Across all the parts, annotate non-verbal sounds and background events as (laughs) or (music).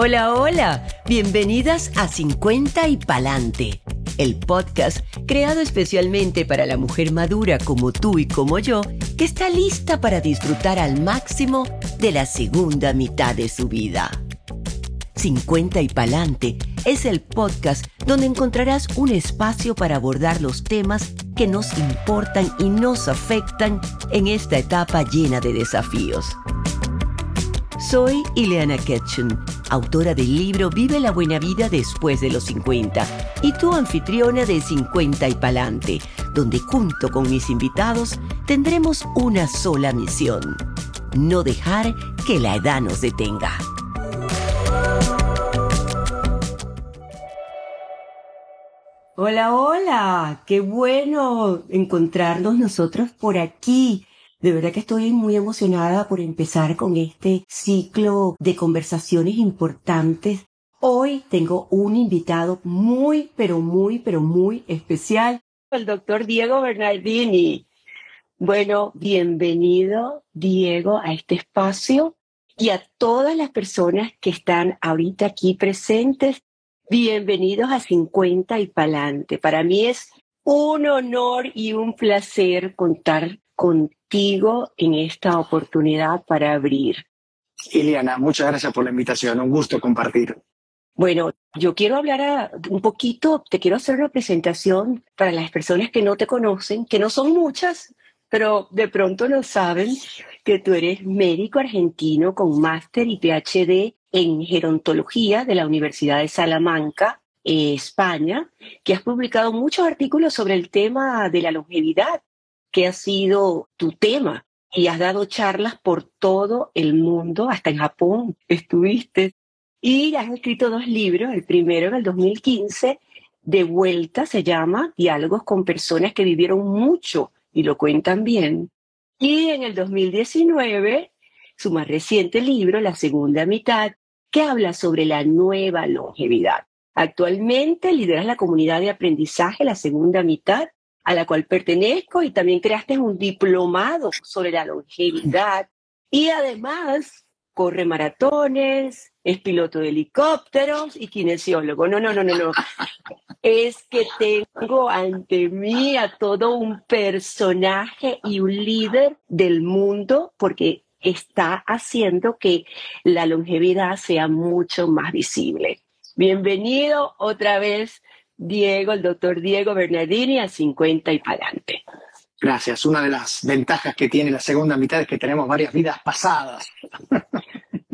Hola, hola, bienvenidas a 50 y Palante, el podcast creado especialmente para la mujer madura como tú y como yo, que está lista para disfrutar al máximo de la segunda mitad de su vida. 50 y Palante es el podcast donde encontrarás un espacio para abordar los temas que nos importan y nos afectan en esta etapa llena de desafíos. Soy Ileana Ketchum, autora del libro Vive la buena vida después de los 50 y tu anfitriona de 50 y Palante, donde junto con mis invitados tendremos una sola misión, no dejar que la edad nos detenga. Hola, hola, qué bueno encontrarnos nosotros por aquí de verdad que estoy muy emocionada por empezar con este ciclo de conversaciones importantes. Hoy tengo un invitado muy, pero muy, pero muy especial, el doctor Diego Bernardini. Bueno, bienvenido, Diego, a este espacio y a todas las personas que están ahorita aquí presentes. Bienvenidos a 50 y Palante. Para mí es un honor y un placer contar contigo en esta oportunidad para abrir. Iliana, muchas gracias por la invitación, un gusto compartir. Bueno, yo quiero hablar un poquito, te quiero hacer una presentación para las personas que no te conocen, que no son muchas, pero de pronto no saben que tú eres médico argentino con máster y PhD en gerontología de la Universidad de Salamanca, eh, España, que has publicado muchos artículos sobre el tema de la longevidad que ha sido tu tema y has dado charlas por todo el mundo, hasta en Japón estuviste. Y has escrito dos libros, el primero en el 2015, de vuelta se llama Diálogos con personas que vivieron mucho y lo cuentan bien. Y en el 2019, su más reciente libro, La segunda mitad, que habla sobre la nueva longevidad. Actualmente lideras la comunidad de aprendizaje La segunda mitad a la cual pertenezco y también creaste un diplomado sobre la longevidad y además corre maratones, es piloto de helicópteros y kinesiólogo. No, no, no, no, no. Es que tengo ante mí a todo un personaje y un líder del mundo porque está haciendo que la longevidad sea mucho más visible. Bienvenido otra vez Diego, el doctor Diego Bernardini, a 50 y para adelante. Gracias. Una de las ventajas que tiene la segunda mitad es que tenemos varias vidas pasadas.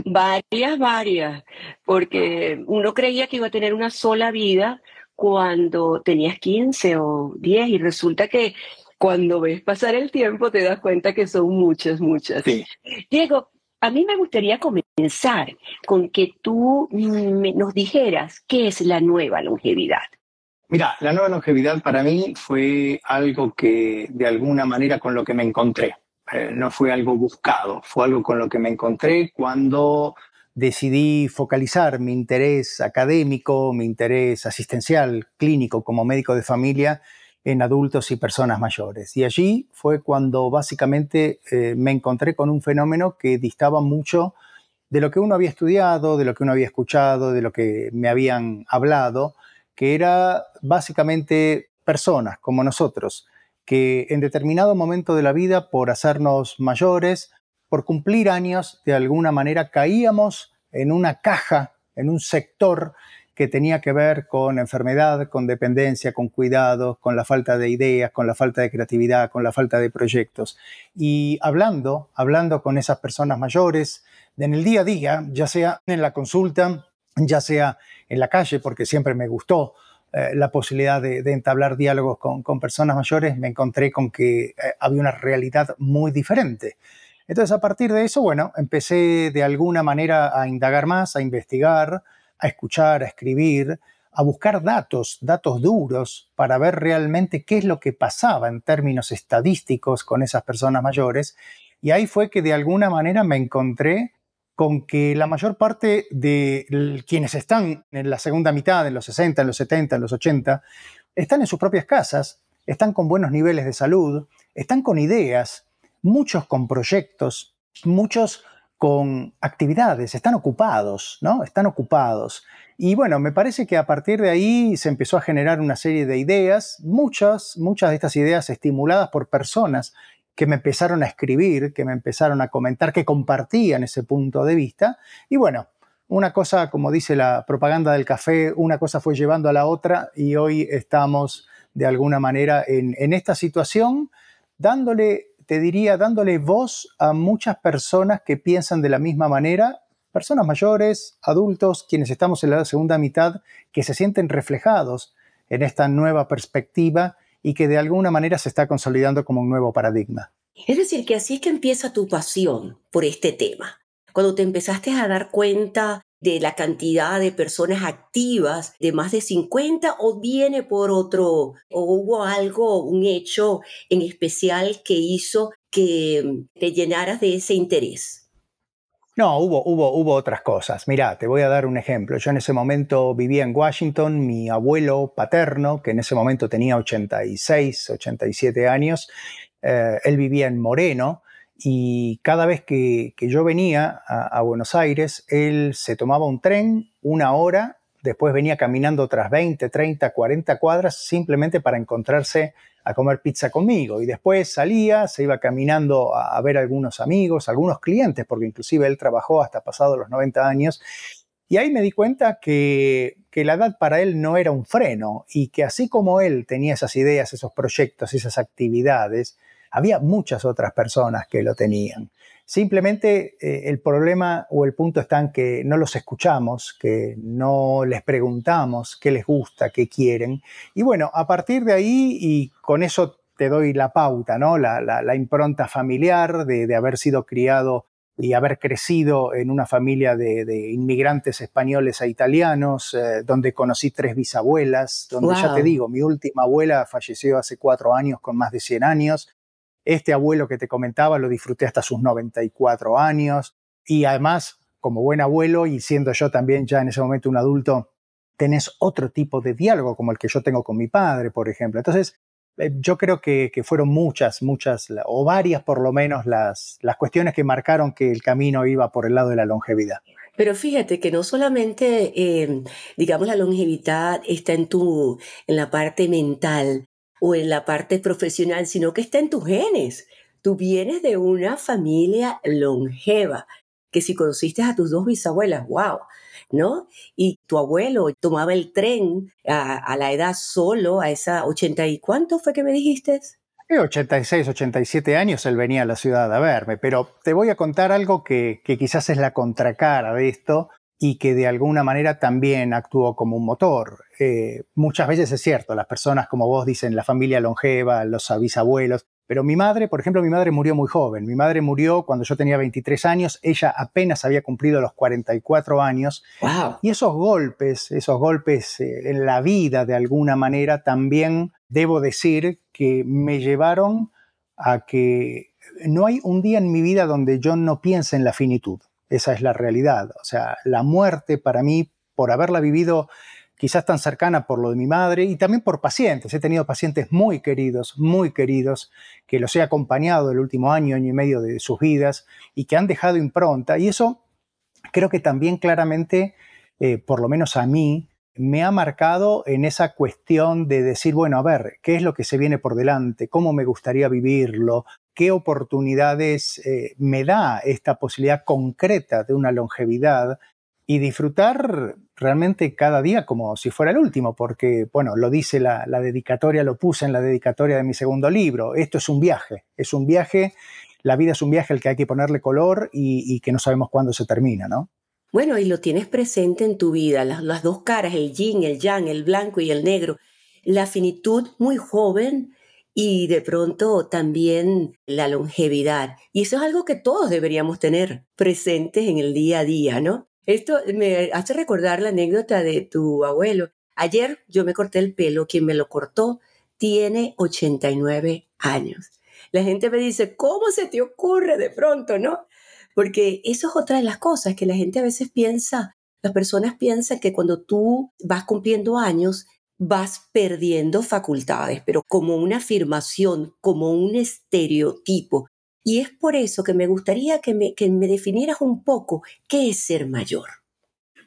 varias, varias, porque uno creía que iba a tener una sola vida cuando tenías 15 o 10 y resulta que cuando ves pasar el tiempo te das cuenta que son muchas, muchas. Diego, a mí me gustaría comenzar con que tú nos dijeras qué es la nueva longevidad. Mira, la nueva longevidad para mí fue algo que de alguna manera con lo que me encontré. Eh, no fue algo buscado, fue algo con lo que me encontré cuando decidí focalizar mi interés académico, mi interés asistencial, clínico como médico de familia en adultos y personas mayores. Y allí fue cuando básicamente eh, me encontré con un fenómeno que distaba mucho de lo que uno había estudiado, de lo que uno había escuchado, de lo que me habían hablado, que era básicamente personas como nosotros, que en determinado momento de la vida, por hacernos mayores, por cumplir años, de alguna manera caíamos en una caja, en un sector que tenía que ver con enfermedad, con dependencia, con cuidados, con la falta de ideas, con la falta de creatividad, con la falta de proyectos. Y hablando, hablando con esas personas mayores, en el día a día, ya sea en la consulta, ya sea en la calle, porque siempre me gustó eh, la posibilidad de, entablar diálogos con, personas mayores, me encontré con que eh, había una realidad muy diferente. Entonces, a partir de eso, bueno, empecé de alguna manera a indagar más, a investigar, a escuchar, a escribir, a buscar datos, datos duros, para ver realmente qué es lo que pasaba en términos estadísticos con esas personas mayores. Y ahí fue que de alguna manera me encontré con que la mayor parte de quienes están en la segunda mitad, en los 60, en los 70, en los 80, están en sus propias casas, están con buenos niveles de salud, están con ideas, muchos con proyectos, muchos con actividades, están ocupados, ¿no? Están ocupados. Y bueno, me parece que a partir de ahí se empezó a generar una serie de ideas, muchas, muchas de estas ideas estimuladas por personas que me empezaron a escribir, que me empezaron a comentar, que compartían ese punto de vista. Y bueno, una cosa, como dice la propaganda del café, una cosa fue llevando a la otra y hoy estamos de alguna manera en, en esta situación dándole, te diría, dándole voz a muchas personas que piensan de la misma manera personas mayores, adultos, quienes estamos en la segunda mitad, que se sienten reflejados en esta nueva perspectiva y que de alguna manera se está consolidando como un nuevo paradigma. Es decir, que así es que empieza tu pasión por este tema. Cuando te empezaste a dar cuenta de la cantidad de personas activas, de más de 50, o viene por otro, o hubo algo, un hecho en especial que hizo que te llenaras de ese interés. No, hubo, hubo, hubo otras cosas. Mira, te voy a dar un ejemplo. Yo en ese momento vivía en Washington, mi abuelo paterno, que en ese momento tenía 86, 87 años, eh, él vivía en Moreno y cada vez que, yo venía a, Buenos Aires, él se tomaba un tren una hora, después venía caminando otras 20, 30, 40 cuadras simplemente para encontrarse a comer pizza conmigo y después salía, se iba caminando a, ver a algunos amigos, algunos clientes, porque inclusive él trabajó hasta pasado los 90 años. Y ahí me di cuenta que, que la edad para él no era un freno y que así como él tenía esas ideas, esos proyectos, esas actividades, había muchas otras personas que lo tenían. Simplemente eh, el problema o el punto está en que no los escuchamos, que no les preguntamos qué les gusta, qué quieren. Y bueno, a partir de ahí, y con eso te doy la pauta, ¿no? La, impronta familiar de, haber sido criado y haber crecido en una familia de, inmigrantes españoles e italianos, eh, donde conocí tres bisabuelas, donde ya te digo, mi última abuela falleció hace cuatro años con más de 100 años, este abuelo que te comentaba lo disfruté hasta sus 94 años y además, como buen abuelo y siendo yo también ya en ese momento un adulto, tenés otro tipo de diálogo como el que yo tengo con mi padre, por ejemplo. Entonces, eh, yo creo que, fueron muchas, muchas, o varias por lo menos, las, las cuestiones que marcaron que el camino iba por el lado de la longevidad. Pero fíjate que no solamente, eh, digamos, la longevidad está en tu, en la parte mental, o en la parte profesional, sino que está en tus genes. Tú vienes de una familia longeva, que si conociste a tus dos bisabuelas, wow, ¿no? Y tu abuelo tomaba el tren a, la edad solo, a esa 80 y cuánto fue que me dijiste? 86, 87 años él venía a la ciudad a verme, pero te voy a contar algo que, que quizás es la contracara de esto, y que de alguna manera también actuó como un motor. Eh, muchas veces es cierto, las personas, como vos dicen, la familia longeva, los bisabuelos, pero mi madre, por ejemplo, mi madre murió muy joven. Mi madre murió cuando yo tenía 23 años, ella apenas había cumplido los 44 años. Y esos golpes, esos golpes eh, en la vida de alguna manera también debo decir que me llevaron a que no hay un día en mi vida donde yo no piense en la finitud. Esa es la realidad. O sea, la muerte para mí, por haberla vivido quizás tan cercana por lo de mi madre y también por pacientes. He tenido pacientes muy queridos, muy queridos, que los he acompañado el último año, año y medio de sus vidas y que han dejado impronta. Y eso creo que también claramente, eh, por lo menos a mí, me ha marcado en esa cuestión de decir, bueno, a ver, ¿qué es lo que se viene por delante? ¿Cómo me gustaría vivirlo? ¿Qué oportunidades eh, me da esta posibilidad concreta de una longevidad? Y disfrutar realmente cada día como si fuera el último, porque, bueno, lo dice la, dedicatoria, lo puse en la dedicatoria de mi segundo libro, esto es un viaje, es un viaje, la vida es un viaje al que hay que ponerle color y, que no sabemos cuándo se termina, ¿no? Bueno, y lo tienes presente en tu vida, las, dos caras, el yin, el yang, el blanco y el negro. La finitud muy joven y de pronto también la longevidad. Y eso es algo que todos deberíamos tener presentes en el día a día, ¿no? Esto me hace recordar la anécdota de tu abuelo. Ayer yo me corté el pelo, quien me lo cortó tiene 89 años. La gente me dice, ¿cómo se te ocurre de pronto, no? Porque eso es otra de las cosas que la gente a veces piensa, las personas piensan que cuando tú vas cumpliendo años, vas perdiendo facultades, pero como una afirmación, como un estereotipo. Y es por eso que me gustaría que me, que me definieras un poco qué es ser mayor.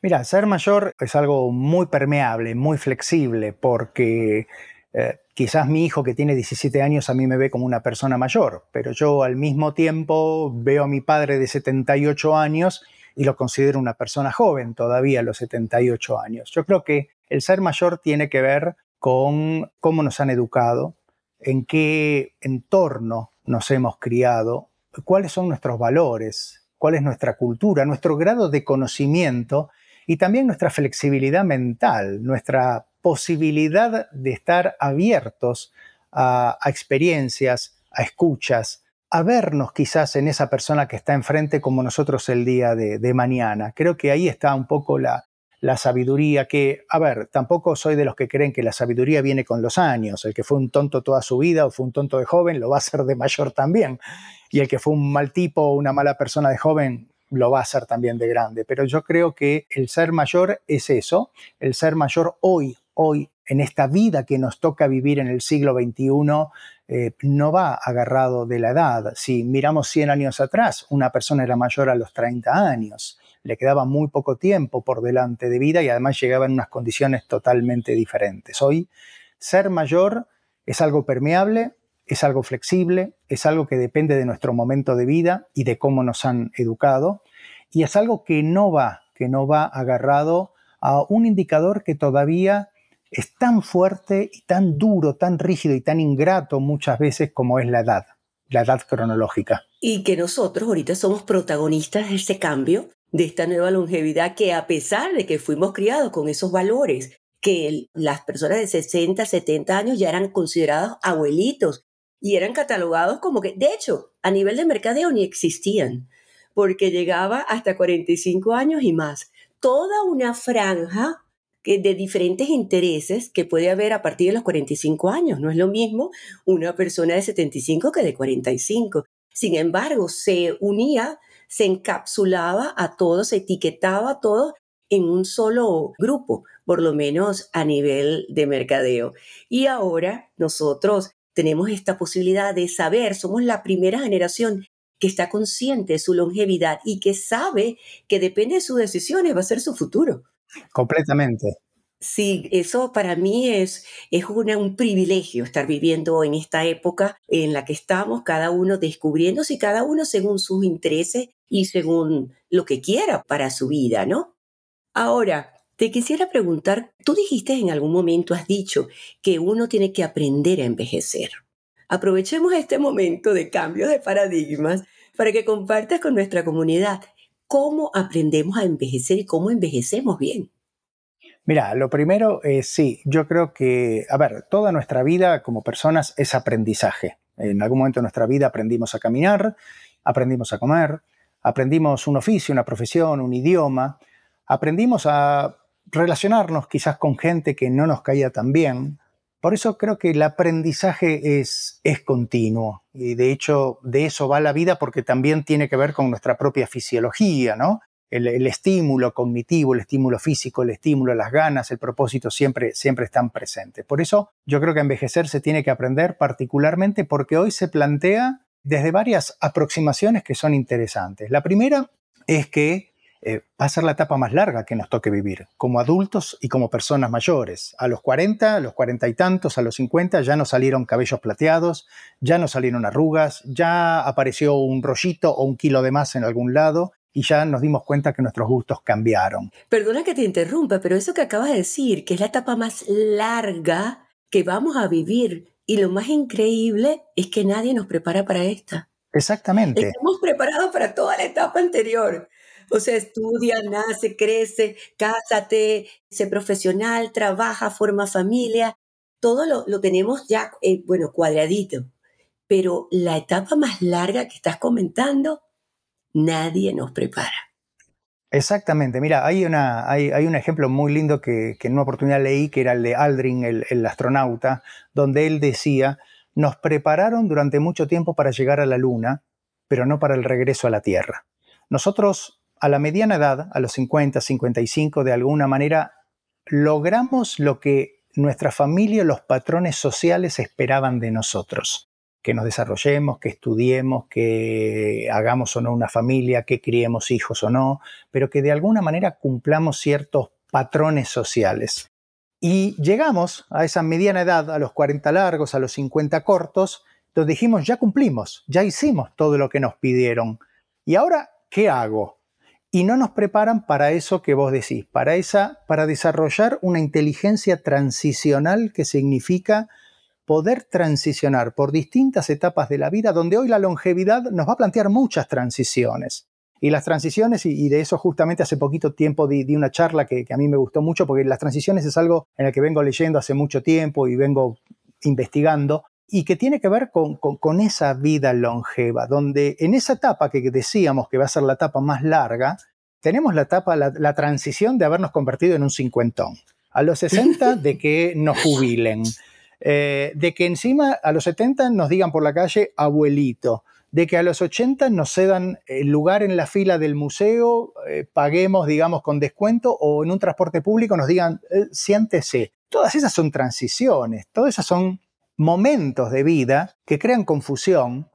Mira, ser mayor es algo muy permeable, muy flexible, porque eh, quizás mi hijo que tiene 17 años a mí me ve como una persona mayor, pero yo al mismo tiempo veo a mi padre de 78 años y lo considero una persona joven todavía a los 78 años. Yo creo que el ser mayor tiene que ver con cómo nos han educado, en qué entorno nos hemos criado, cuáles son nuestros valores, cuál es nuestra cultura, nuestro grado de conocimiento y también nuestra flexibilidad mental, nuestra posibilidad de estar abiertos a, experiencias, a escuchas, a vernos quizás en esa persona que está enfrente como nosotros el día de mañana. Creo que ahí está un poco la, la sabiduría que, a ver, tampoco soy de los que creen que la sabiduría viene con los años. El que fue un tonto toda su vida o fue un tonto de joven lo va a ser de mayor también. Y el que fue un mal tipo o una mala persona de joven lo va a ser también de grande. Pero yo creo que el ser mayor es eso, el ser mayor hoy, hoy, en esta vida que nos toca vivir en el siglo XXI, eh, no va agarrado de la edad. Si miramos 100 años atrás, una persona era mayor a los 30 años le quedaba muy poco tiempo por delante de vida y además llegaba en unas condiciones totalmente diferentes. Hoy, ser mayor es algo permeable, es algo flexible, es algo que depende de nuestro momento de vida y de cómo nos han educado, y es algo que no va, que no va agarrado a un indicador que todavía es tan fuerte y tan duro, tan rígido y tan ingrato muchas veces como es la edad, la edad cronológica. Y que nosotros ahorita somos protagonistas de ese cambio de esta nueva longevidad que a pesar de que fuimos criados con esos valores, que las personas de 60, 70 años ya eran considerados abuelitos y eran catalogados como que, de hecho, a nivel de mercadeo ni existían, porque llegaba hasta 45 años y más. Toda una franja de diferentes intereses que puede haber a partir de los 45 años. No es lo mismo una persona de 75 que de 45. Sin embargo, se unía se encapsulaba a todos, se etiquetaba a todos en un solo grupo, por lo menos a nivel de mercadeo. Y ahora nosotros tenemos esta posibilidad de saber, somos la primera generación que está consciente de su longevidad y que sabe que depende de sus decisiones, va a ser su futuro. Completamente. Sí, eso para mí es, es un privilegio estar viviendo en esta época en la que estamos, cada uno descubriéndose y cada uno según sus intereses y según lo que quiera para su vida, ¿no? Ahora, te quisiera preguntar, tú dijiste en algún momento, has dicho que uno tiene que aprender a envejecer. Aprovechemos este momento de cambio de paradigmas para que compartas con nuestra comunidad cómo aprendemos a envejecer y cómo envejecemos bien. Mira, lo primero es sí, yo creo que, a ver, toda nuestra vida como personas es aprendizaje. En algún momento de nuestra vida aprendimos a caminar, aprendimos a comer, aprendimos un oficio, una profesión, un idioma, aprendimos a relacionarnos quizás con gente que no nos caía tan bien. Por eso creo que el aprendizaje es, es continuo y de hecho de eso va la vida porque también tiene que ver con nuestra propia fisiología, ¿no? el, estímulo cognitivo, el estímulo físico, el estímulo, las ganas, el propósito siempre, siempre están presentes. Por eso yo creo que envejecer se tiene que aprender particularmente porque hoy se plantea desde varias aproximaciones que son interesantes. La primera es que eh, va a ser la etapa más larga que nos toque vivir, como adultos y como personas mayores. A los 40, a los 40 y tantos, a los 50 ya no salieron cabellos plateados, ya no salieron arrugas, ya apareció un rollito o un kilo de más en algún lado, y ya nos dimos cuenta que nuestros gustos cambiaron. Perdona que te interrumpa, pero eso que acabas de decir, que es la etapa más larga que vamos a vivir y lo más increíble es que nadie nos prepara para esta. Exactamente. Estamos preparados para toda la etapa anterior. O sea, estudia, nace, crece, cásate, sé profesional, trabaja, forma familia. Todo lo, lo tenemos ya, eh, bueno, cuadradito. Pero la etapa más larga que estás comentando nadie nos prepara. Exactamente, mira, hay, una, hay, un ejemplo muy lindo que, en una oportunidad leí, que era el de Aldrin, el, el astronauta, donde él decía, nos prepararon durante mucho tiempo para llegar a la Luna, pero no para el regreso a la Tierra. Nosotros, a la mediana edad, a los 50, 55, de alguna manera, logramos lo que nuestra familia, los patrones sociales esperaban de nosotros. que nos desarrollemos, que estudiemos, que hagamos o no una familia, que criemos hijos o no, pero que de alguna manera cumplamos ciertos patrones sociales. Y llegamos a esa mediana edad, a los 40 largos, a los 50 cortos, donde dijimos, ya cumplimos, ya hicimos todo lo que nos pidieron. ¿Y ahora qué hago? Y no nos preparan para eso que vos decís, para, esa, para desarrollar una inteligencia transicional que significa poder transicionar por distintas etapas de la vida, donde hoy la longevidad nos va a plantear muchas transiciones. Y las transiciones, y, de eso justamente hace poquito tiempo di, una charla que, a mí me gustó mucho, porque las transiciones es algo en el que vengo leyendo hace mucho tiempo y vengo investigando, y que tiene que ver con, esa vida longeva, donde en esa etapa que decíamos que va a ser la etapa más larga, tenemos la etapa, la, transición de habernos convertido en un cincuentón. A los 60 (laughs) de que nos jubilen, eh, de que encima a los 70 nos digan por la calle abuelito, de que a los 80 nos cedan el lugar en la fila del museo, eh, paguemos, digamos, con descuento o en un transporte público nos digan, eh, siéntese. Todas esas son transiciones, todas esas son momentos de vida que crean confusión,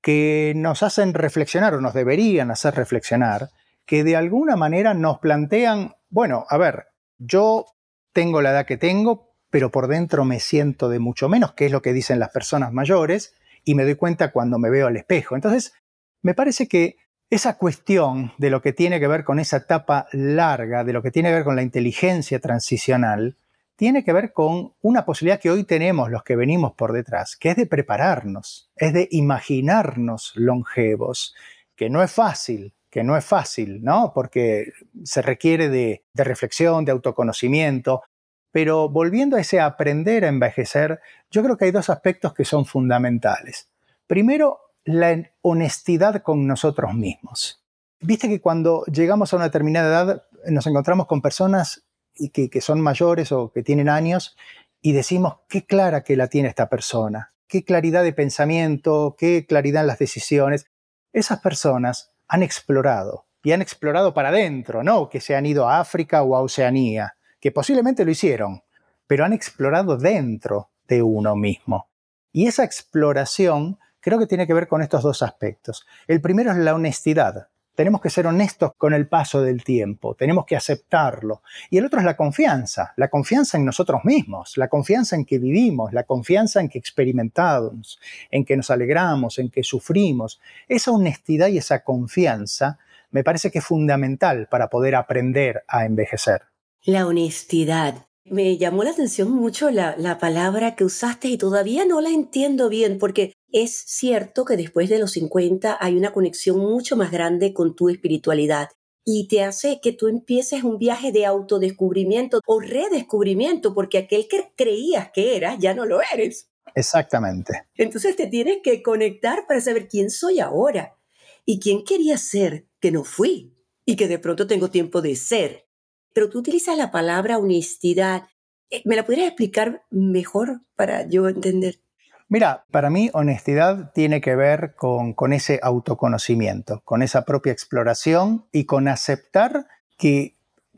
que nos hacen reflexionar o nos deberían hacer reflexionar, que de alguna manera nos plantean, bueno, a ver, yo tengo la edad que tengo, pero por dentro me siento de mucho menos, que es lo que dicen las personas mayores, y me doy cuenta cuando me veo al espejo. Entonces, me parece que esa cuestión de lo que tiene que ver con esa etapa larga, de lo que tiene que ver con la inteligencia transicional, tiene que ver con una posibilidad que hoy tenemos los que venimos por detrás, que es de prepararnos, es de imaginarnos longevos, que no es fácil, que no es fácil, ¿no? Porque se requiere de, reflexión, de autoconocimiento, pero volviendo a ese aprender a envejecer, yo creo que hay dos aspectos que son fundamentales. Primero, la honestidad con nosotros mismos. Viste que cuando llegamos a una determinada edad nos encontramos con personas que, que son mayores o que tienen años y decimos, qué clara que la tiene esta persona, qué claridad de pensamiento, qué claridad en las decisiones. Esas personas han explorado y han explorado para adentro, no que se han ido a África o a Oceanía que posiblemente lo hicieron, pero han explorado dentro de uno mismo. Y esa exploración creo que tiene que ver con estos dos aspectos. El primero es la honestidad. Tenemos que ser honestos con el paso del tiempo, tenemos que aceptarlo. Y el otro es la confianza, la confianza en nosotros mismos, la confianza en que vivimos, la confianza en que experimentamos, en que nos alegramos, en que sufrimos. Esa honestidad y esa confianza me parece que es fundamental para poder aprender a envejecer. La honestidad. Me llamó la atención mucho la, la, palabra que usaste y todavía no la entiendo bien porque es cierto que después de los 50 hay una conexión mucho más grande con tu espiritualidad y te hace que tú empieces un viaje de autodescubrimiento o redescubrimiento porque aquel que creías que eras ya no lo eres. Exactamente. Entonces te tienes que conectar para saber quién soy ahora y quién quería ser que no fui y que de pronto tengo tiempo de ser pero tú utilizas la palabra honestidad. Eh, ¿Me la podrías explicar mejor para yo entender? Mira, para mí honestidad tiene que ver con, con ese autoconocimiento, con esa propia exploración y con aceptar que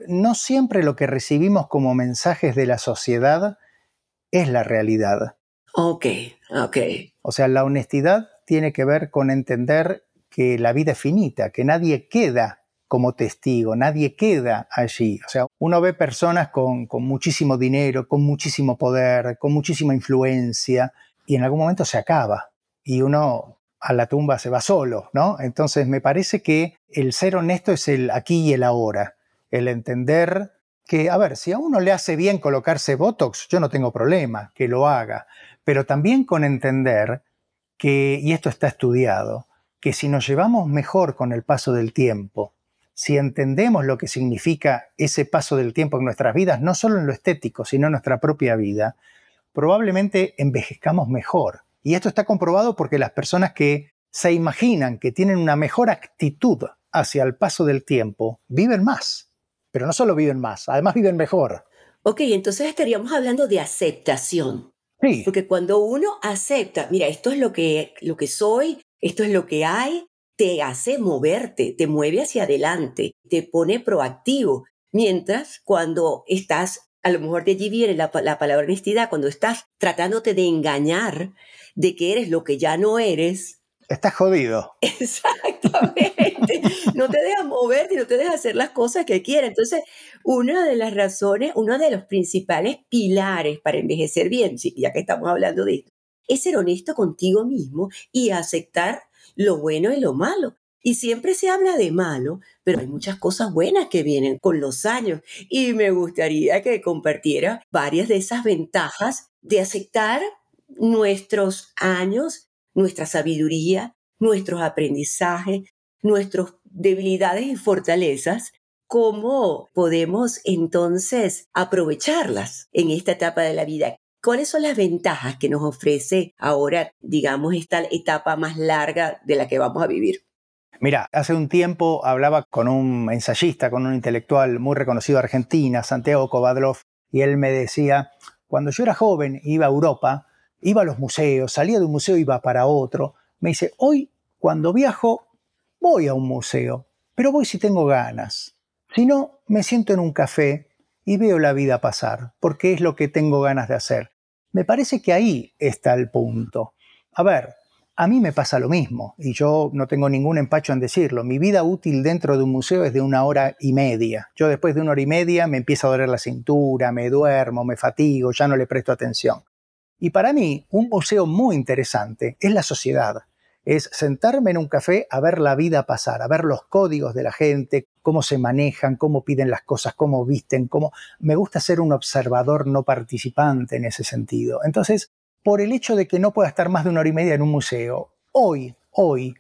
no siempre lo que recibimos como mensajes de la sociedad es la realidad. Ok, ok. O sea, la honestidad tiene que ver con entender que la vida es finita, que nadie queda como testigo, nadie queda allí. O sea, uno ve personas con, muchísimo dinero, con muchísimo poder, con muchísima influencia, y en algún momento se acaba y uno a la tumba se va solo, ¿no? Entonces me parece que el ser honesto es el aquí y el ahora, el entender que, a ver, si a uno le hace bien colocarse Botox, yo no tengo problema, que lo haga, pero también con entender que, y esto está estudiado, que si nos llevamos mejor con el paso del tiempo, si entendemos lo que significa ese paso del tiempo en nuestras vidas, no solo en lo estético, sino en nuestra propia vida, probablemente envejezcamos mejor. Y esto está comprobado porque las personas que se imaginan que tienen una mejor actitud hacia el paso del tiempo, viven más. Pero no solo viven más, además viven mejor. Ok, entonces estaríamos hablando de aceptación. Sí. Porque cuando uno acepta, mira, esto es lo que, lo que soy, esto es lo que hay, te hace moverte, te mueve hacia adelante, te pone proactivo. Mientras cuando estás a lo mejor de allí viene la, la palabra honestidad, cuando estás tratándote de engañar de que eres lo que ya no eres, Estás jodido. (laughs) Exactamente. no te dejas mover y no te dejas hacer las cosas que quieres. Entonces, una de las razones, uno de los principales pilares para envejecer bien, ya que estamos hablando de esto, es ser honesto contigo mismo y aceptar lo bueno y lo malo. Y siempre se habla de malo, pero hay muchas cosas buenas que vienen con los años. Y me gustaría que compartiera varias de esas ventajas de aceptar nuestros años nuestra sabiduría, nuestros aprendizajes, nuestras debilidades y fortalezas, cómo podemos entonces aprovecharlas en esta etapa de la vida. ¿Cuáles son las ventajas que nos ofrece ahora, digamos, esta etapa más larga de la que vamos a vivir? Mira, hace un tiempo hablaba con un ensayista, con un intelectual muy reconocido de Argentina, Santiago Kovadlov, y él me decía, cuando yo era joven iba a Europa iba a los museos, salía de un museo, iba para otro. Me dice, hoy cuando viajo, voy a un museo, pero voy si tengo ganas. Si no, me siento en un café y veo la vida pasar, porque es lo que tengo ganas de hacer. Me parece que ahí está el punto. A ver, a mí me pasa lo mismo, y yo no tengo ningún empacho en decirlo. Mi vida útil dentro de un museo es de una hora y media. Yo después de una hora y media me empieza a doler la cintura, me duermo, me fatigo, ya no le presto atención. Y para mí, un museo muy interesante es la sociedad. Es sentarme en un café a ver la vida pasar, a ver los códigos de la gente, cómo se manejan, cómo piden las cosas, cómo visten, cómo... Me gusta ser un observador no participante en ese sentido. Entonces, por el hecho de que no pueda estar más de una hora y media en un museo, hoy, hoy,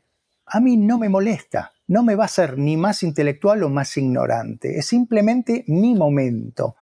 a mí no me molesta, no me va a ser ni más intelectual o más ignorante, es simplemente mi momento.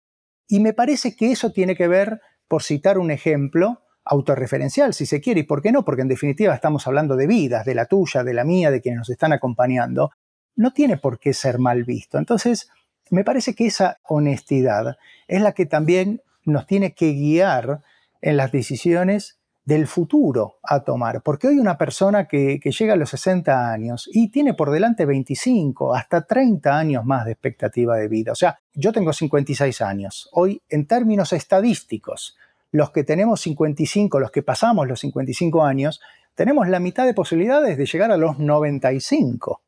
Y me parece que eso tiene que ver por citar un ejemplo autorreferencial, si se quiere, y por qué no, porque en definitiva estamos hablando de vidas, de la tuya, de la mía, de quienes nos están acompañando, no tiene por qué ser mal visto. Entonces, me parece que esa honestidad es la que también nos tiene que guiar en las decisiones del futuro a tomar. Porque hoy una persona que, llega a los 60 años y tiene por delante 25, hasta 30 años más de expectativa de vida. O sea, yo tengo 56 años. Hoy, en términos estadísticos, los que tenemos 55, los que pasamos los 55 años, tenemos la mitad de posibilidades de llegar a los 95.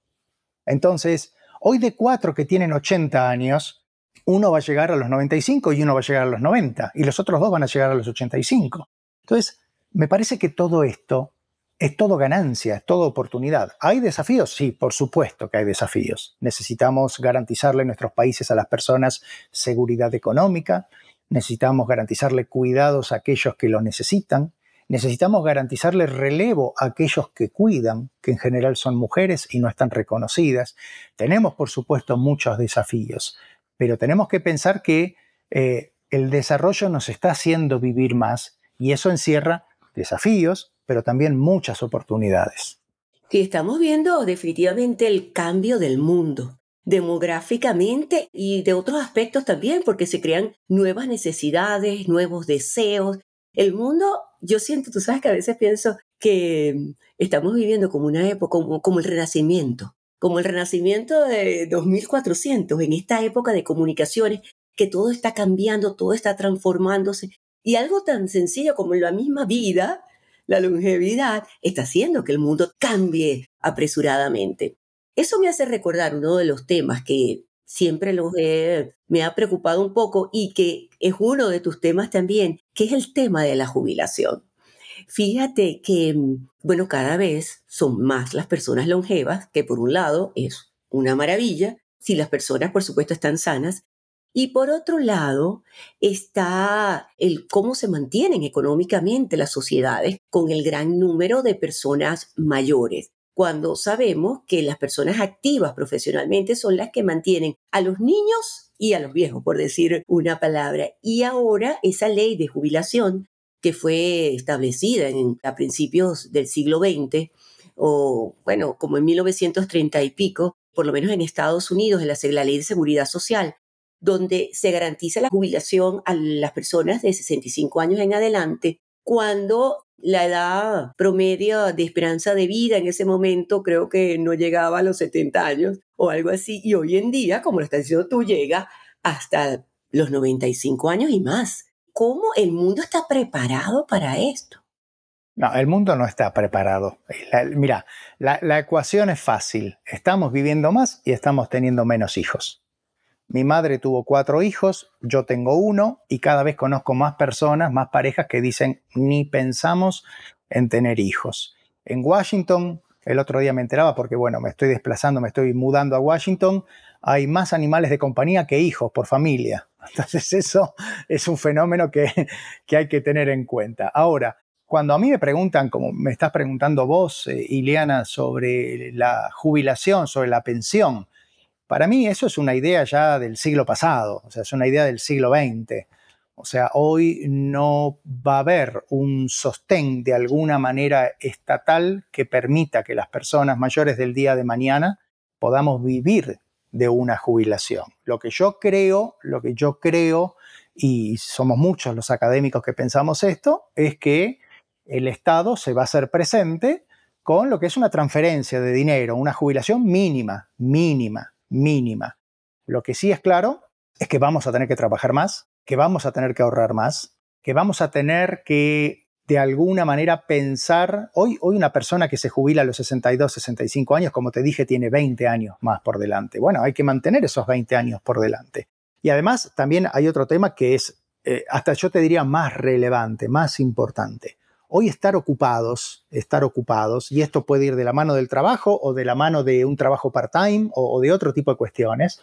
Entonces, hoy de cuatro que tienen 80 años, uno va a llegar a los 95 y uno va a llegar a los 90 y los otros dos van a llegar a los 85. Entonces, me parece que todo esto es todo ganancia, es todo oportunidad. ¿Hay desafíos? Sí, por supuesto que hay desafíos. Necesitamos garantizarle en nuestros países a las personas seguridad económica, necesitamos garantizarle cuidados a aquellos que lo necesitan, necesitamos garantizarle relevo a aquellos que cuidan, que en general son mujeres y no están reconocidas. Tenemos, por supuesto, muchos desafíos, pero tenemos que pensar que eh, el desarrollo nos está haciendo vivir más y eso encierra desafíos, pero también muchas oportunidades. Que estamos viendo definitivamente el cambio del mundo, demográficamente y de otros aspectos también, porque se crean nuevas necesidades, nuevos deseos. El mundo, yo siento, tú sabes que a veces pienso que estamos viviendo como una época, como, como el renacimiento, como el renacimiento de 2400, en esta época de comunicaciones, que todo está cambiando, todo está transformándose y algo tan sencillo como la misma vida, la longevidad, está haciendo que el mundo cambie apresuradamente. Eso me hace recordar uno de los temas que siempre me ha preocupado un poco y que es uno de tus temas también, que es el tema de la jubilación. Fíjate que, bueno, cada vez son más las personas longevas, que por un lado es una maravilla, si las personas, por supuesto, están sanas, y por otro lado está el cómo se mantienen económicamente las sociedades con el gran número de personas mayores, cuando sabemos que las personas activas profesionalmente son las que mantienen a los niños y a los viejos, por decir una palabra. Y ahora esa ley de jubilación que fue establecida en, a principios del siglo XX, o bueno, como en 1930 y pico, por lo menos en Estados Unidos, en la, ley de seguridad social, donde se garantiza la jubilación a las personas de 65 años en adelante, cuando la edad promedio de esperanza de vida en ese momento creo que no llegaba a los 70 años o algo así, y hoy en día, como lo estás diciendo tú, llega hasta los 95 años y más. ¿Cómo el mundo está preparado para esto? No, el mundo no está preparado. mira, la, ecuación es fácil. Estamos viviendo más y estamos teniendo menos hijos. Mi madre tuvo cuatro hijos, yo tengo uno y cada vez conozco más personas, más parejas que dicen ni pensamos en tener hijos. En Washington, el otro día me enteraba porque, bueno, me estoy desplazando, me estoy mudando a Washington, hay más animales de compañía que hijos por familia. Entonces eso es un fenómeno que, hay que tener en cuenta. Ahora, cuando a mí me preguntan, como me estás preguntando vos, eh, Ileana, sobre la jubilación, sobre la pensión, para mí eso es una idea ya del siglo pasado, o sea, es una idea del siglo XX. O sea, hoy no va a haber un sostén de alguna manera estatal que permita que las personas mayores del día de mañana podamos vivir de una jubilación. Lo que yo creo, lo que yo creo, y somos muchos los académicos que pensamos esto, es que el Estado se va a hacer presente con lo que es una transferencia de dinero, una jubilación mínima, mínima, mínima. Lo que sí es claro es que vamos a tener que trabajar más, que vamos a tener que ahorrar más, que vamos a tener que de alguna manera pensar, hoy, hoy una persona que se jubila a los 62, 65 años, como te dije, tiene 20 años más por delante. Bueno, hay que mantener esos 20 años por delante. Y además también hay otro tema que es, eh, hasta yo te diría, más relevante, más importante. Hoy estar ocupados, estar ocupados, y esto puede ir de la mano del trabajo o de la mano de un trabajo part-time o, de otro tipo de cuestiones,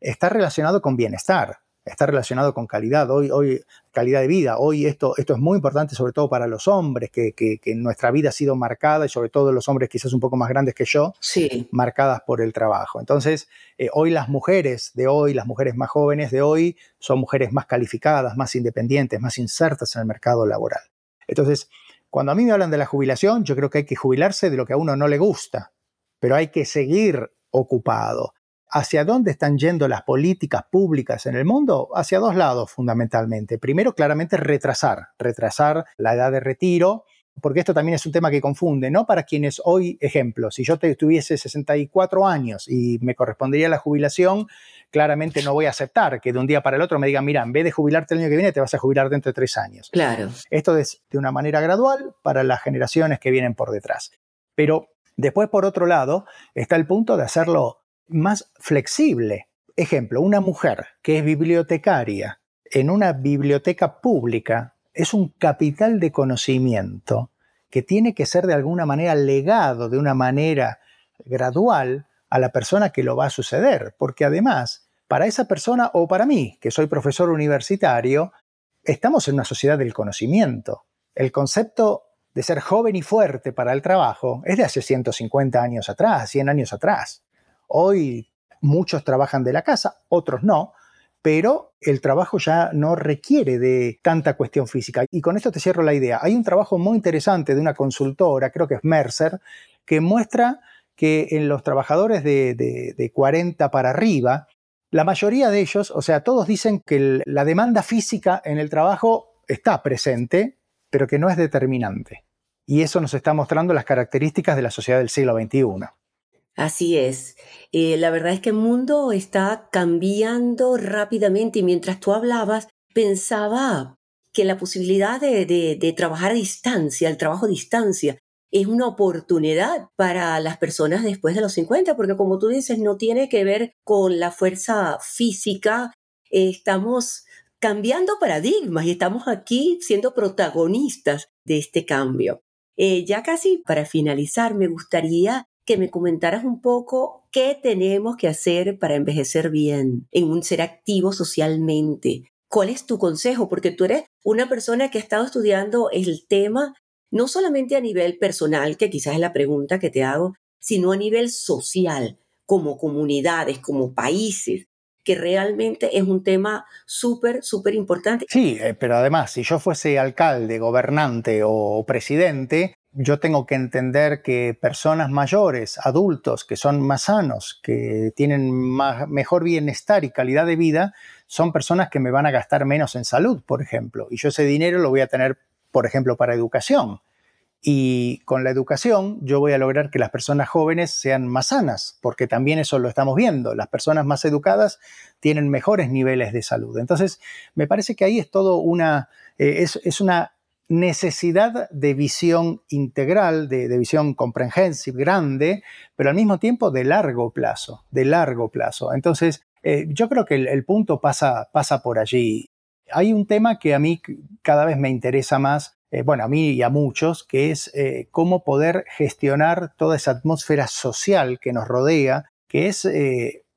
está relacionado con bienestar, está relacionado con calidad, hoy, hoy calidad de vida. Hoy esto, esto es muy importante, sobre todo para los hombres, que, nuestra vida ha sido marcada, y sobre todo los hombres quizás un poco más grandes que yo, marcadas por el trabajo. Entonces, eh, hoy las mujeres de hoy, las mujeres más jóvenes de hoy, son mujeres más calificadas, más independientes, más insertas en el mercado laboral. Entonces, cuando a mí me hablan de la jubilación, yo creo que hay que jubilarse de lo que a uno no le gusta, pero hay que seguir ocupado. ¿Hacia dónde están yendo las políticas públicas en el mundo? Hacia dos lados fundamentalmente. Primero, claramente retrasar, retrasar la edad de retiro, porque esto también es un tema que confunde, ¿no? Para quienes hoy, ejemplo, si yo tuviese 64 años y me correspondería la jubilación, claramente no voy a aceptar que de un día para el otro me digan, mira, en vez de jubilarte el año que viene, te vas a jubilar dentro de tres años. Claro. Esto es de una manera gradual para las generaciones que vienen por detrás. Pero después, por otro lado, está el punto de hacerlo más flexible. Ejemplo, una mujer que es bibliotecaria en una biblioteca pública es un capital de conocimiento que tiene que ser de alguna manera legado, de una manera gradual, a la persona que lo va a suceder, porque además, para esa persona o para mí, que soy profesor universitario, estamos en una sociedad del conocimiento. El concepto de ser joven y fuerte para el trabajo es de hace 150 años atrás, 100 años atrás. Hoy muchos trabajan de la casa, otros no, pero el trabajo ya no requiere de tanta cuestión física. Y con esto te cierro la idea. Hay un trabajo muy interesante de una consultora, creo que es Mercer, que muestra que en los trabajadores de, 40 para arriba, la mayoría de ellos, o sea, todos dicen que la demanda física en el trabajo está presente, pero que no es determinante. Y eso nos está mostrando las características de la sociedad del siglo XXI. Así es. Eh, la verdad es que el mundo está cambiando rápidamente y mientras tú hablabas, pensaba que la posibilidad de, trabajar a distancia, el trabajo a distancia, es una oportunidad para las personas después de los 50, porque como tú dices, no tiene que ver con la fuerza física, estamos cambiando paradigmas y estamos aquí siendo protagonistas de este cambio. Eh, ya casi para finalizar, me gustaría que me comentaras un poco qué tenemos que hacer para envejecer bien, en un ser activo socialmente. ¿Cuál es tu consejo? Porque tú eres una persona que ha estado estudiando el tema no solamente a nivel personal, que quizás es la pregunta que te hago, sino a nivel social, como comunidades, como países, que realmente es un tema súper, súper importante. Sí, eh, pero además, si yo fuese alcalde, gobernante o presidente, yo tengo que entender que personas mayores, adultos, que son más sanos, que tienen mejor bienestar y calidad de vida, son personas que me van a gastar menos en salud, por ejemplo. Y yo ese dinero lo voy a tener por ejemplo, para educación. Y con la educación yo voy a lograr que las personas jóvenes sean más sanas, porque también eso lo estamos viendo. Las personas más educadas tienen mejores niveles de salud. Entonces, me parece que ahí es todo una, eh, es, una necesidad de visión integral, de, visión comprehensive, grande, pero al mismo tiempo de largo plazo, de largo plazo. Entonces, eh, yo creo que el, punto pasa, pasa por allí. Hay un tema que a mí cada vez me interesa más, eh, bueno, a mí y a muchos, que es eh, cómo poder gestionar toda esa atmósfera social que nos rodea, que es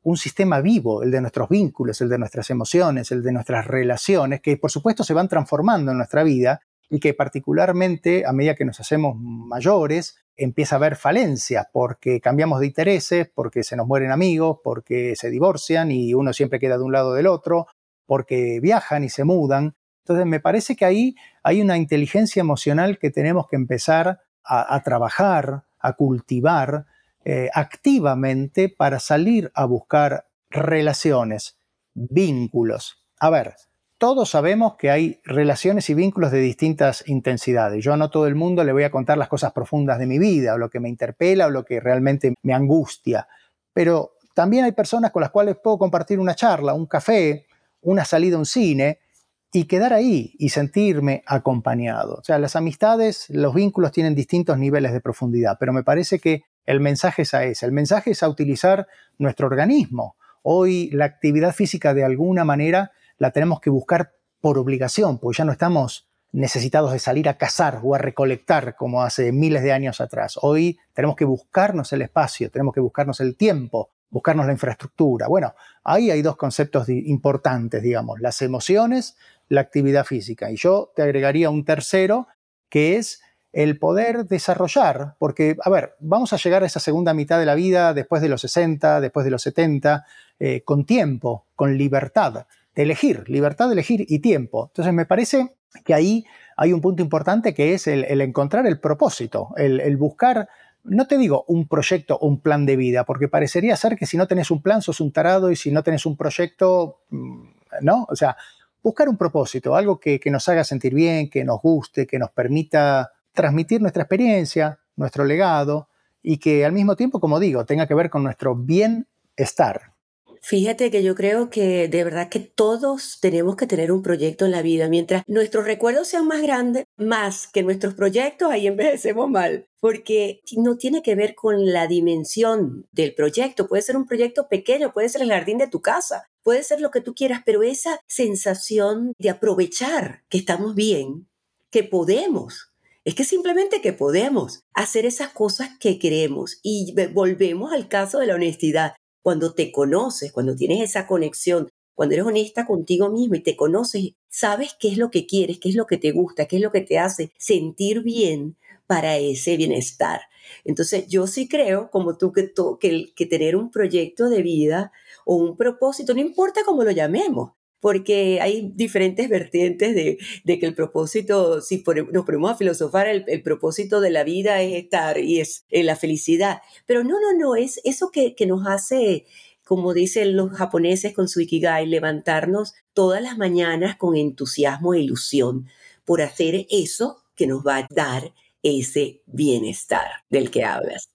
un sistema vivo, el de nuestros vínculos, el de nuestras emociones, el de nuestras relaciones, que por supuesto se van transformando en nuestra vida y que particularmente a medida que nos hacemos mayores empieza a haber falencias porque cambiamos de intereses, porque se nos mueren amigos, porque se divorcian y uno siempre queda de un lado del otro, porque viajan y se mudan. Entonces me parece que ahí hay una inteligencia emocional que tenemos que empezar a, trabajar, a cultivar eh, activamente para salir a buscar relaciones, vínculos. A ver, todos sabemos que hay relaciones y vínculos de distintas intensidades. Yo no todo el mundo le voy a contar las cosas profundas de mi vida, o lo que me interpela, o lo que realmente me angustia. Pero también hay personas con las cuales puedo compartir una charla, un café, una salida a un cine, y quedar ahí y sentirme acompañado. O sea, las amistades, los vínculos tienen distintos niveles de profundidad, pero me parece que el mensaje es a ese. El mensaje es a utilizar nuestro organismo. Hoy la actividad física de alguna manera la tenemos que buscar por obligación, porque ya no estamos necesitados de salir a cazar o a recolectar como hace miles de años atrás. Hoy tenemos que buscarnos el espacio, tenemos que buscarnos el tiempo, buscarnos la infraestructura. Bueno, ahí hay dos conceptos importantes, digamos, las emociones, la actividad física. Y yo te agregaría un tercero, que es el poder desarrollar, porque, a ver, vamos a llegar a esa segunda mitad de la vida después de los 60, después de los 70, eh, con tiempo, con libertad de elegir, libertad de elegir y tiempo. Entonces me parece que ahí hay un punto importante que es el, encontrar el propósito, el, buscar, no te digo un proyecto un plan de vida, porque parecería ser que si no tenés un plan sos un tarado y si no tenés un proyecto, mm, ¿no? O sea, buscar un propósito, algo que, que nos haga sentir bien, que nos guste, que nos permita transmitir nuestra experiencia, nuestro legado y que al mismo tiempo, como digo, tenga que ver con nuestro bienestar. Fíjate que yo creo que de verdad que todos tenemos que tener un proyecto en la vida. Mientras nuestros recuerdos sean más grandes, más que nuestros proyectos, ahí (laughs) envejecemos mal. Porque no tiene que ver con la dimensión del proyecto. Puede ser un proyecto pequeño, puede ser el jardín de tu casa, puede ser lo que tú quieras, pero esa sensación de aprovechar que estamos bien, que podemos, es que simplemente que podemos hacer esas cosas que queremos y volvemos al caso de la honestidad cuando te conoces, cuando tienes esa conexión, cuando eres honesta contigo mismo y te conoces, sabes qué es lo que quieres, qué es lo que te gusta, qué es lo que te hace sentir bien para ese bienestar. Entonces yo sí creo, como tú, que, que, tener un proyecto de vida o un propósito, no importa cómo lo llamemos, porque hay diferentes vertientes de, que el propósito, si nos ponemos a filosofar, el, propósito de la vida es estar y es eh, la felicidad. Pero no, no, no, es eso que, nos hace, como dicen los japoneses con su ikigai, levantarnos todas las mañanas con entusiasmo e ilusión por hacer eso que nos va a dar ese bienestar del que hablas.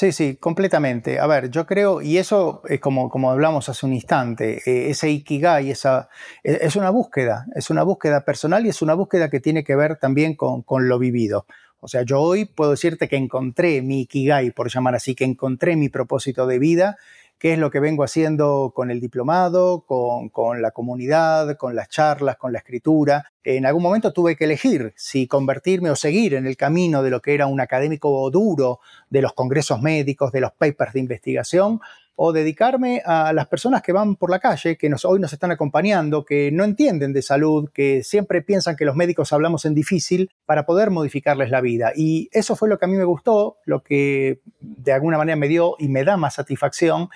Sí, sí, completamente. A ver, yo creo, y eso es como, como hablamos hace un instante, eh, ese ikigai, esa, e, es una búsqueda, es una búsqueda personal y es una búsqueda que tiene que ver también con, con lo vivido. O sea, yo hoy puedo decirte que encontré mi ikigai, por llamar así, que encontré mi propósito de vida qué es lo que vengo haciendo con el diplomado, con, la comunidad, con las charlas, con la escritura. En algún momento tuve que elegir si convertirme o seguir en el camino de lo que era un académico duro, de los congresos médicos, de los papers de investigación, o dedicarme a las personas que van por la calle, que nos, hoy nos están acompañando, que no entienden de salud, que siempre piensan que los médicos hablamos en difícil para poder modificarles la vida. Y eso fue lo que a mí me gustó, lo que de alguna manera me dio y me da más satisfacción.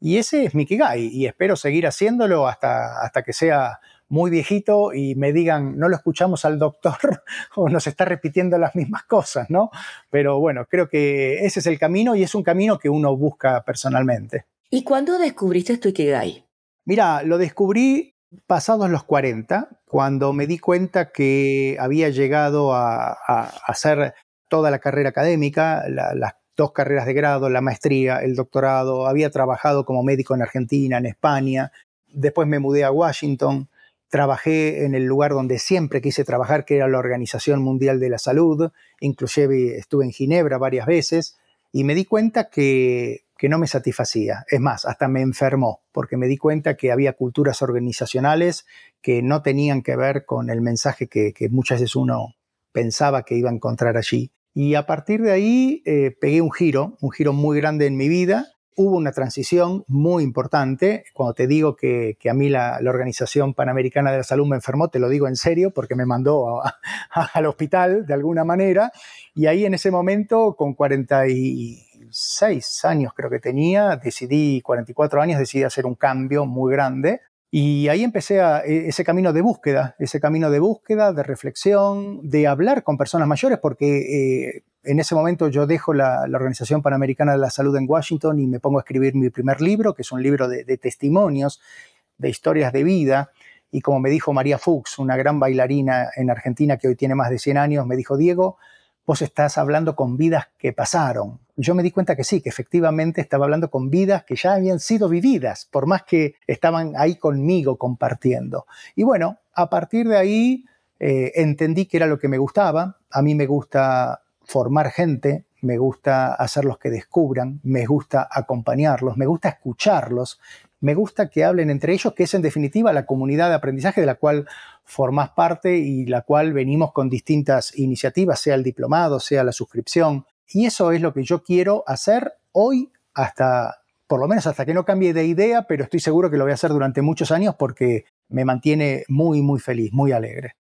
Y ese es mi Kigai y espero seguir haciéndolo hasta, hasta que sea muy viejito y me digan, no lo escuchamos al doctor (laughs) o nos está repitiendo las mismas cosas, ¿no? Pero bueno, creo que ese es el camino y es un camino que uno busca personalmente. ¿Y cuándo descubriste tu Ikigai? Mira, lo descubrí pasados los 40, cuando me di cuenta que había llegado a, a, ser toda la carrera académica, las dos carreras de grado, la maestría, el doctorado, había trabajado como médico en Argentina, en España, después me mudé a Washington, trabajé en el lugar donde siempre quise trabajar, que era la Organización Mundial de la Salud, inclusive estuve en Ginebra varias veces, y me di cuenta que, no me satisfacía. Es más, hasta me enfermó, porque me di cuenta que había culturas organizacionales que no tenían que ver con el mensaje que, que muchas veces uno pensaba que iba a encontrar allí. Y a partir de ahí eh, pegué un giro, un giro muy grande en mi vida. Hubo una transición muy importante. Cuando te digo que, a mí la, Organización Panamericana de la Salud me enfermó, te lo digo en serio porque me mandó (laughs) al hospital de alguna manera. Y ahí en ese momento, con 46 años creo que tenía, decidí, 44 años, decidí hacer un cambio muy grande y ahí empecé a, e, ese camino de búsqueda, ese camino de búsqueda, de reflexión, de hablar con personas mayores, porque eh, en ese momento yo dejo la, Organización Panamericana de la Salud en Washington y me pongo a escribir mi primer libro, que es un libro de, testimonios, de historias de vida. Y como me dijo María Fuchs, una gran bailarina en Argentina que hoy tiene más de 100 años, me dijo, Diego, vos estás hablando con vidas que pasaron. Yo me di cuenta que sí, que efectivamente estaba hablando con vidas que ya habían sido vividas, por más que estaban ahí conmigo compartiendo. Y bueno, a partir de ahí eh, entendí que era lo que me gustaba. A mí me gusta formar gente, me gusta hacerlos que descubran, me gusta acompañarlos, me gusta escucharlos, me gusta que hablen entre ellos, que es en definitiva la comunidad de aprendizaje de la cual formas parte y la cual venimos con distintas iniciativas, sea el diplomado, sea la suscripción. Y eso es lo que yo quiero hacer hoy hasta, por lo menos hasta que no cambie de idea, pero estoy seguro que lo voy a hacer durante muchos años porque me mantiene muy, muy feliz, muy alegre.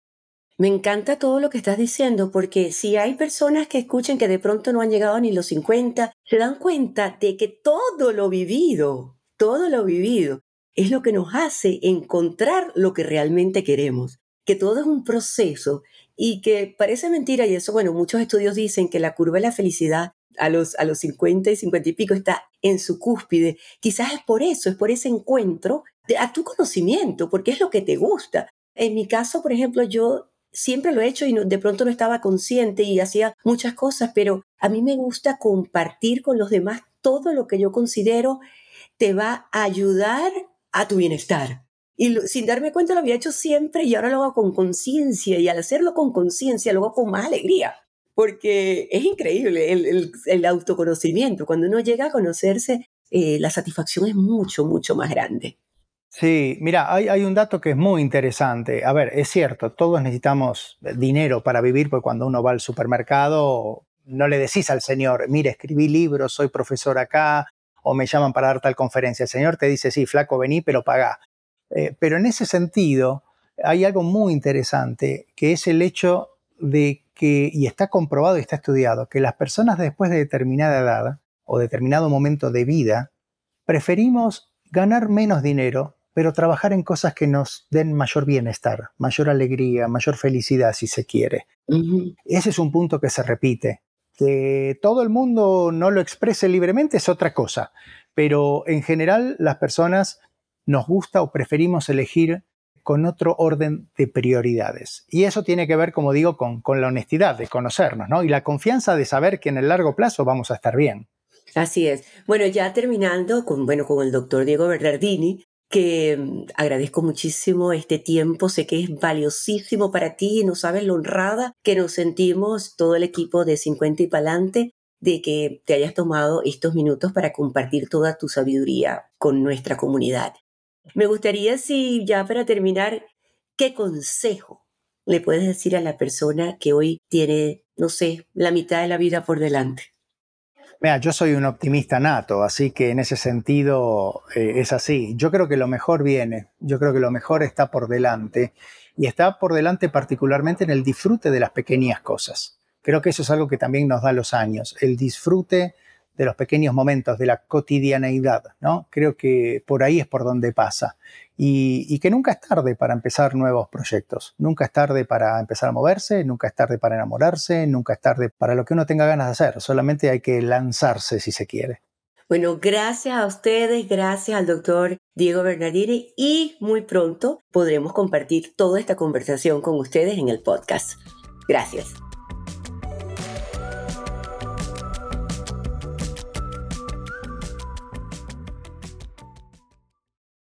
Me encanta todo lo que estás diciendo porque si hay personas que escuchen que de pronto no han llegado ni los 50, se dan cuenta de que todo lo vivido todo lo vivido es lo que nos hace encontrar lo que realmente queremos, que todo es un proceso y que parece mentira y eso, bueno, muchos estudios dicen que la curva de la felicidad a los, a los 50 y 50 y pico está en su cúspide. Quizás es por eso, es por ese encuentro a tu conocimiento, porque es lo que te gusta. En mi caso, por ejemplo, yo siempre lo he hecho y de pronto no estaba consciente y hacía muchas cosas, pero a mí me gusta compartir con los demás todo lo que yo considero te va a ayudar a tu bienestar. Y sin darme cuenta lo había hecho siempre y ahora lo hago con conciencia y al hacerlo con conciencia lo hago con más alegría. Porque es increíble el, autoconocimiento. Cuando uno llega a conocerse, eh, la satisfacción es mucho, mucho más grande. Sí, mira, hay, un dato que es muy interesante. A ver, es cierto, todos necesitamos dinero para vivir, porque cuando uno va al supermercado no le decís al señor, mire, escribí libros, soy profesor acá, o me llaman para dar tal conferencia. El Señor te dice, sí, flaco, vení, pero pagá. Eh, pero en ese sentido, hay algo muy interesante, que es el hecho de que, y está comprobado y está estudiado, que las personas después de determinada edad o determinado momento de vida, preferimos ganar menos dinero, pero trabajar en cosas que nos den mayor bienestar, mayor alegría, mayor felicidad, si se quiere. Ese es un punto que se repite. Que todo el mundo no lo exprese libremente es otra cosa, pero en general las personas nos gusta o preferimos elegir con otro orden de prioridades. Y eso tiene que ver, como digo, con, la honestidad de conocernos, ¿no? Y la confianza de saber que en el largo plazo vamos a estar bien. Así es. Bueno, ya terminando con, bueno, con el doctor Diego Bernardini, que mm, agradezco muchísimo este tiempo, sé que es valiosísimo para ti y no sabes lo honrada que nos sentimos todo el equipo de 50 y Palante de que te hayas tomado estos minutos para compartir toda tu sabiduría con nuestra comunidad. Me gustaría si ya para terminar, ¿qué consejo le puedes decir a la persona que hoy tiene, no sé, la mitad de la vida por delante? Mira, yo soy un optimista nato, así que en ese sentido eh, es así. Yo creo que lo mejor viene, yo creo que lo mejor está por delante y está por delante particularmente en el disfrute de las pequeñas cosas. Creo que eso es algo que también nos da los años, el disfrute de los pequeños momentos, de la cotidianeidad, ¿no? Creo que por ahí es por donde pasa. Y, que nunca es tarde para empezar nuevos proyectos, nunca es tarde para empezar a moverse, nunca es tarde para enamorarse, nunca es tarde para lo que uno tenga ganas de hacer, solamente hay que lanzarse si se quiere. Bueno, gracias a ustedes, gracias al doctor Diego Bernardini y muy pronto podremos compartir toda esta conversación con ustedes en el podcast. Gracias.